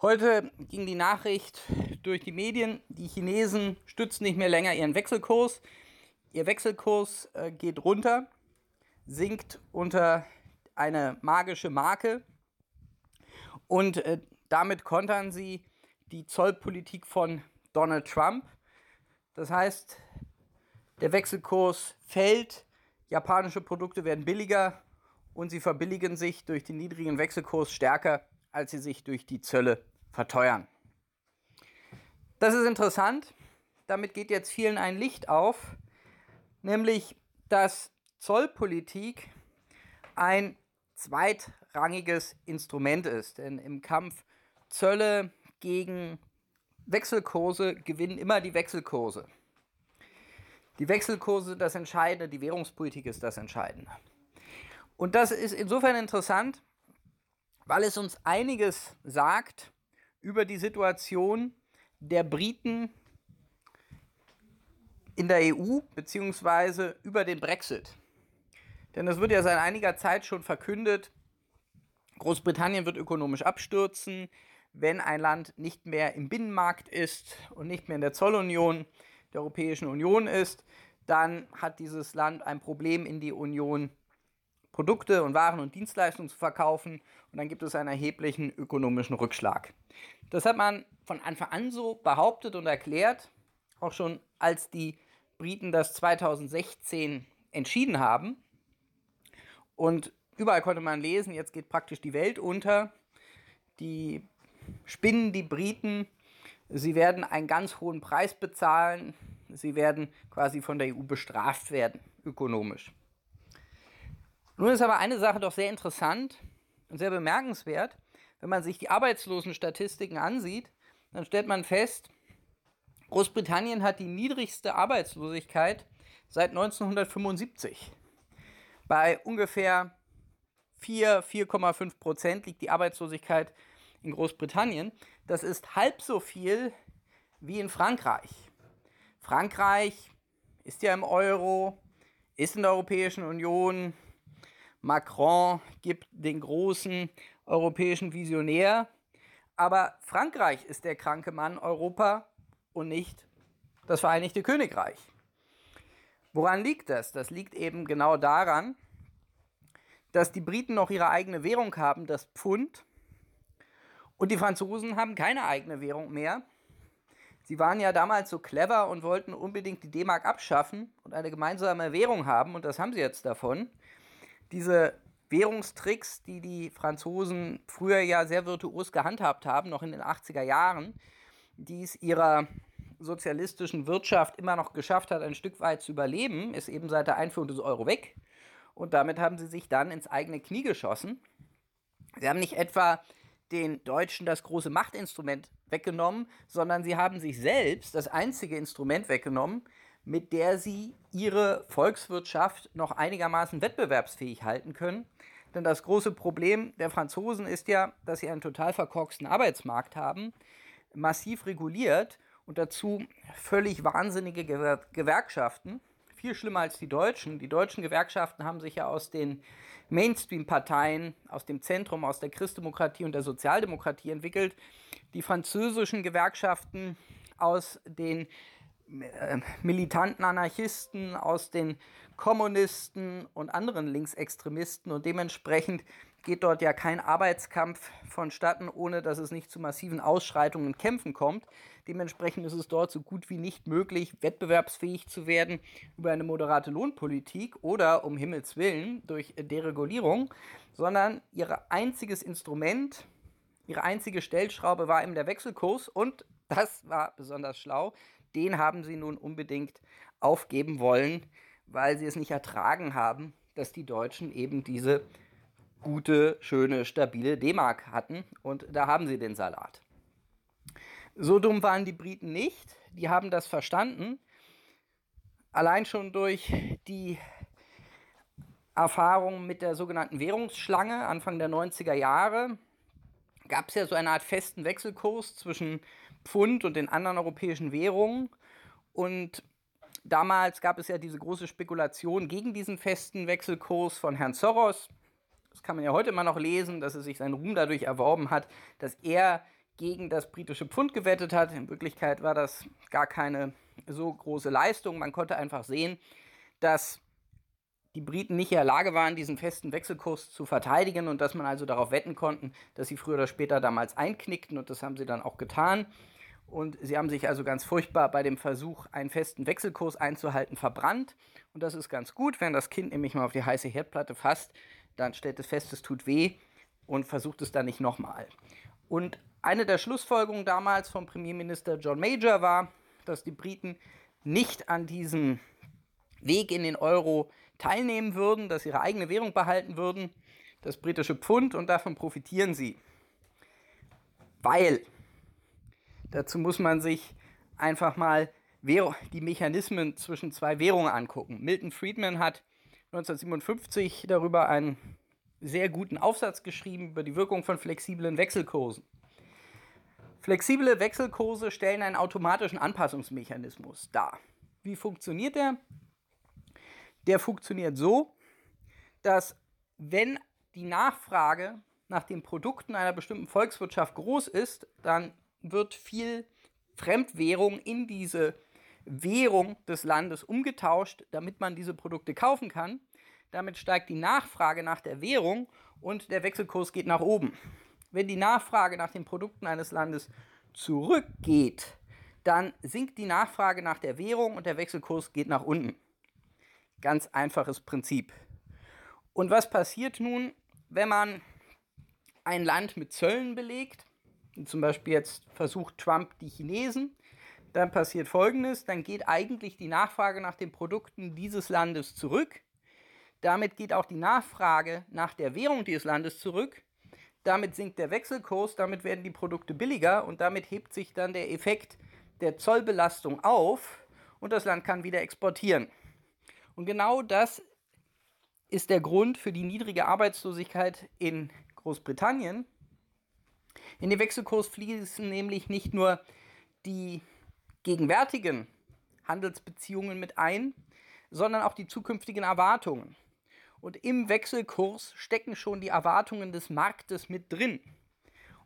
Heute ging die Nachricht durch die Medien, die Chinesen stützen nicht mehr länger ihren Wechselkurs. Ihr Wechselkurs äh, geht runter, sinkt unter eine magische Marke und äh, damit kontern sie die Zollpolitik von Donald Trump. Das heißt, der Wechselkurs fällt, japanische Produkte werden billiger und sie verbilligen sich durch den niedrigen Wechselkurs stärker als sie sich durch die Zölle verteuern. Das ist interessant. Damit geht jetzt vielen ein Licht auf, nämlich dass Zollpolitik ein zweitrangiges Instrument ist. Denn im Kampf Zölle gegen Wechselkurse gewinnen immer die Wechselkurse. Die Wechselkurse das Entscheidende, die Währungspolitik ist das Entscheidende. Und das ist insofern interessant, weil es uns einiges sagt über die Situation der Briten in der EU beziehungsweise über den Brexit. Denn es wird ja seit einiger Zeit schon verkündet, Großbritannien wird ökonomisch abstürzen, wenn ein Land nicht mehr im Binnenmarkt ist und nicht mehr in der Zollunion der Europäischen Union ist, dann hat dieses Land ein Problem, in die Union Produkte und Waren und Dienstleistungen zu verkaufen und dann gibt es einen erheblichen ökonomischen Rückschlag. Das hat man von Anfang an so behauptet und erklärt, auch schon als die Briten das 2016 entschieden haben. Und überall konnte man lesen, jetzt geht praktisch die Welt unter. Die spinnen die Briten, sie werden einen ganz hohen Preis bezahlen, sie werden quasi von der EU bestraft werden, ökonomisch. Nun ist aber eine Sache doch sehr interessant und sehr bemerkenswert. Wenn man sich die Arbeitslosenstatistiken ansieht, dann stellt man fest, Großbritannien hat die niedrigste Arbeitslosigkeit seit 1975. Bei ungefähr 4, 4,5 Prozent liegt die Arbeitslosigkeit in Großbritannien. Das ist halb so viel wie in Frankreich. Frankreich ist ja im Euro, ist in der Europäischen Union, Macron gibt den großen europäischen Visionär. Aber Frankreich ist der kranke Mann Europa und nicht das Vereinigte Königreich. Woran liegt das? Das liegt eben genau daran, dass die Briten noch ihre eigene Währung haben, das Pfund, und die Franzosen haben keine eigene Währung mehr. Sie waren ja damals so clever und wollten unbedingt die D-Mark abschaffen und eine gemeinsame Währung haben, und das haben sie jetzt davon diese Währungstricks, die die Franzosen früher ja sehr virtuos gehandhabt haben, noch in den 80er Jahren, die es ihrer sozialistischen Wirtschaft immer noch geschafft hat, ein Stück weit zu überleben, ist eben seit der Einführung des Euro weg. Und damit haben sie sich dann ins eigene Knie geschossen. Sie haben nicht etwa den Deutschen das große Machtinstrument weggenommen, sondern sie haben sich selbst das einzige Instrument weggenommen, mit der sie ihre Volkswirtschaft noch einigermaßen wettbewerbsfähig halten können. Denn das große Problem der Franzosen ist ja, dass sie einen total verkorksten Arbeitsmarkt haben, massiv reguliert und dazu völlig wahnsinnige Gewerkschaften. Viel schlimmer als die Deutschen. Die deutschen Gewerkschaften haben sich ja aus den Mainstream-Parteien, aus dem Zentrum, aus der Christdemokratie und der Sozialdemokratie entwickelt. Die französischen Gewerkschaften aus den militanten Anarchisten, aus den Kommunisten und anderen Linksextremisten und dementsprechend geht dort ja kein Arbeitskampf vonstatten, ohne dass es nicht zu massiven Ausschreitungen und Kämpfen kommt. Dementsprechend ist es dort so gut wie nicht möglich, wettbewerbsfähig zu werden über eine moderate Lohnpolitik oder um Himmels Willen durch Deregulierung, sondern ihr einziges Instrument, ihre einzige Stellschraube war eben der Wechselkurs und das war besonders schlau den haben sie nun unbedingt aufgeben wollen, weil sie es nicht ertragen haben, dass die Deutschen eben diese gute, schöne, stabile D-Mark hatten. Und da haben sie den Salat. So dumm waren die Briten nicht. Die haben das verstanden. Allein schon durch die Erfahrung mit der sogenannten Währungsschlange Anfang der 90er Jahre gab es ja so eine Art festen Wechselkurs zwischen Pfund und den anderen europäischen Währungen. Und damals gab es ja diese große Spekulation gegen diesen festen Wechselkurs von Herrn Soros. Das kann man ja heute immer noch lesen, dass er sich seinen Ruhm dadurch erworben hat, dass er gegen das britische Pfund gewettet hat. In Wirklichkeit war das gar keine so große Leistung. Man konnte einfach sehen, dass die Briten nicht in der Lage waren, diesen festen Wechselkurs zu verteidigen und dass man also darauf wetten konnte, dass sie früher oder später damals einknickten und das haben sie dann auch getan. Und sie haben sich also ganz furchtbar bei dem Versuch, einen festen Wechselkurs einzuhalten, verbrannt. Und das ist ganz gut, wenn das Kind nämlich mal auf die heiße Herdplatte fasst, dann stellt es fest, es tut weh und versucht es dann nicht nochmal. Und eine der Schlussfolgerungen damals vom Premierminister John Major war, dass die Briten nicht an diesem Weg in den Euro teilnehmen würden, dass ihre eigene Währung behalten würden, das britische Pfund, und davon profitieren sie. Weil, dazu muss man sich einfach mal die Mechanismen zwischen zwei Währungen angucken. Milton Friedman hat 1957 darüber einen sehr guten Aufsatz geschrieben über die Wirkung von flexiblen Wechselkursen. Flexible Wechselkurse stellen einen automatischen Anpassungsmechanismus dar. Wie funktioniert der? Der funktioniert so, dass wenn die Nachfrage nach den Produkten einer bestimmten Volkswirtschaft groß ist, dann wird viel Fremdwährung in diese Währung des Landes umgetauscht, damit man diese Produkte kaufen kann. Damit steigt die Nachfrage nach der Währung und der Wechselkurs geht nach oben. Wenn die Nachfrage nach den Produkten eines Landes zurückgeht, dann sinkt die Nachfrage nach der Währung und der Wechselkurs geht nach unten. Ganz einfaches Prinzip. Und was passiert nun, wenn man ein Land mit Zöllen belegt? Zum Beispiel jetzt versucht Trump die Chinesen. Dann passiert Folgendes, dann geht eigentlich die Nachfrage nach den Produkten dieses Landes zurück. Damit geht auch die Nachfrage nach der Währung dieses Landes zurück damit sinkt der Wechselkurs, damit werden die Produkte billiger und damit hebt sich dann der Effekt der Zollbelastung auf und das Land kann wieder exportieren. Und genau das ist der Grund für die niedrige Arbeitslosigkeit in Großbritannien. In den Wechselkurs fließen nämlich nicht nur die gegenwärtigen Handelsbeziehungen mit ein, sondern auch die zukünftigen Erwartungen. Und im Wechselkurs stecken schon die Erwartungen des Marktes mit drin.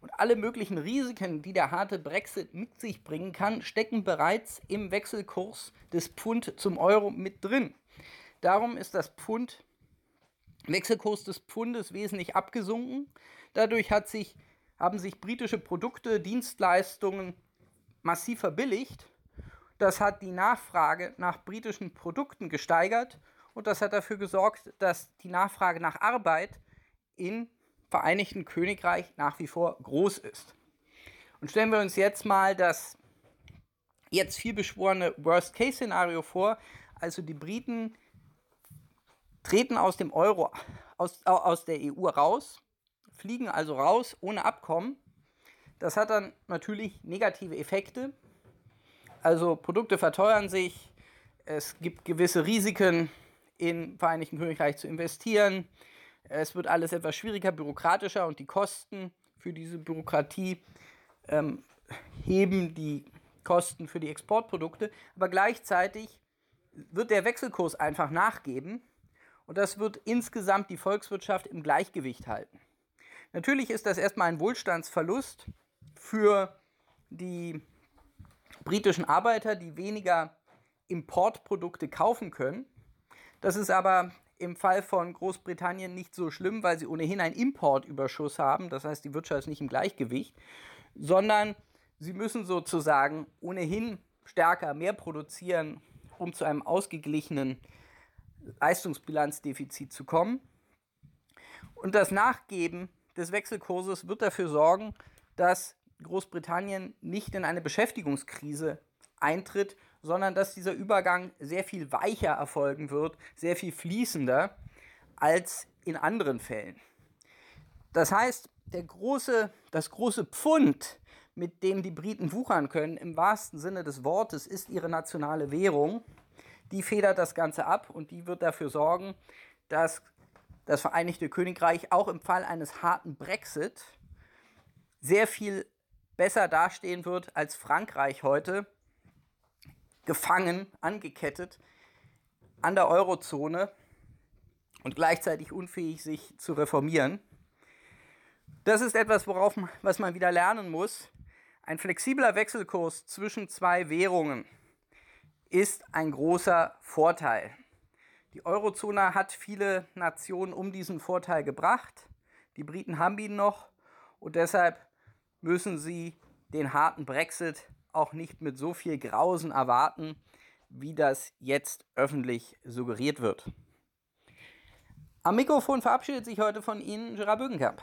Und alle möglichen Risiken, die der harte Brexit mit sich bringen kann, stecken bereits im Wechselkurs des Pfund zum Euro mit drin. Darum ist das Pfund, Wechselkurs des Pfundes wesentlich abgesunken. Dadurch hat sich, haben sich britische Produkte, Dienstleistungen massiv verbilligt. Das hat die Nachfrage nach britischen Produkten gesteigert und das hat dafür gesorgt, dass die Nachfrage nach Arbeit im Vereinigten Königreich nach wie vor groß ist. Und stellen wir uns jetzt mal das jetzt vielbeschworene Worst-Case-Szenario vor. Also die Briten treten aus dem Euro, aus, aus der EU raus, fliegen also raus ohne Abkommen. Das hat dann natürlich negative Effekte. Also Produkte verteuern sich, es gibt gewisse Risiken im Vereinigten Königreich zu investieren. Es wird alles etwas schwieriger, bürokratischer und die Kosten für diese Bürokratie ähm, heben die Kosten für die Exportprodukte. Aber gleichzeitig wird der Wechselkurs einfach nachgeben und das wird insgesamt die Volkswirtschaft im Gleichgewicht halten. Natürlich ist das erstmal ein Wohlstandsverlust für die britischen Arbeiter, die weniger Importprodukte kaufen können. Das ist aber im Fall von Großbritannien nicht so schlimm, weil sie ohnehin einen Importüberschuss haben. Das heißt, die Wirtschaft ist nicht im Gleichgewicht, sondern sie müssen sozusagen ohnehin stärker mehr produzieren, um zu einem ausgeglichenen Leistungsbilanzdefizit zu kommen. Und das Nachgeben des Wechselkurses wird dafür sorgen, dass Großbritannien nicht in eine Beschäftigungskrise eintritt, sondern dass dieser Übergang sehr viel weicher erfolgen wird, sehr viel fließender als in anderen Fällen. Das heißt, der große, das große Pfund mit dem die Briten wuchern können, im wahrsten Sinne des Wortes, ist ihre nationale Währung. Die federt das Ganze ab und die wird dafür sorgen, dass das Vereinigte Königreich auch im Fall eines harten Brexit sehr viel besser dastehen wird als Frankreich heute, gefangen, angekettet an der Eurozone und gleichzeitig unfähig, sich zu reformieren. Das ist etwas, worauf was man wieder lernen muss. Ein flexibler Wechselkurs zwischen zwei Währungen ist ein großer Vorteil. Die Eurozone hat viele Nationen um diesen Vorteil gebracht. Die Briten haben ihn noch und deshalb müssen sie den harten Brexit auch nicht mit so viel Grausen erwarten, wie das jetzt öffentlich suggeriert wird. Am Mikrofon verabschiedet sich heute von Ihnen Gerard Bögenkamp.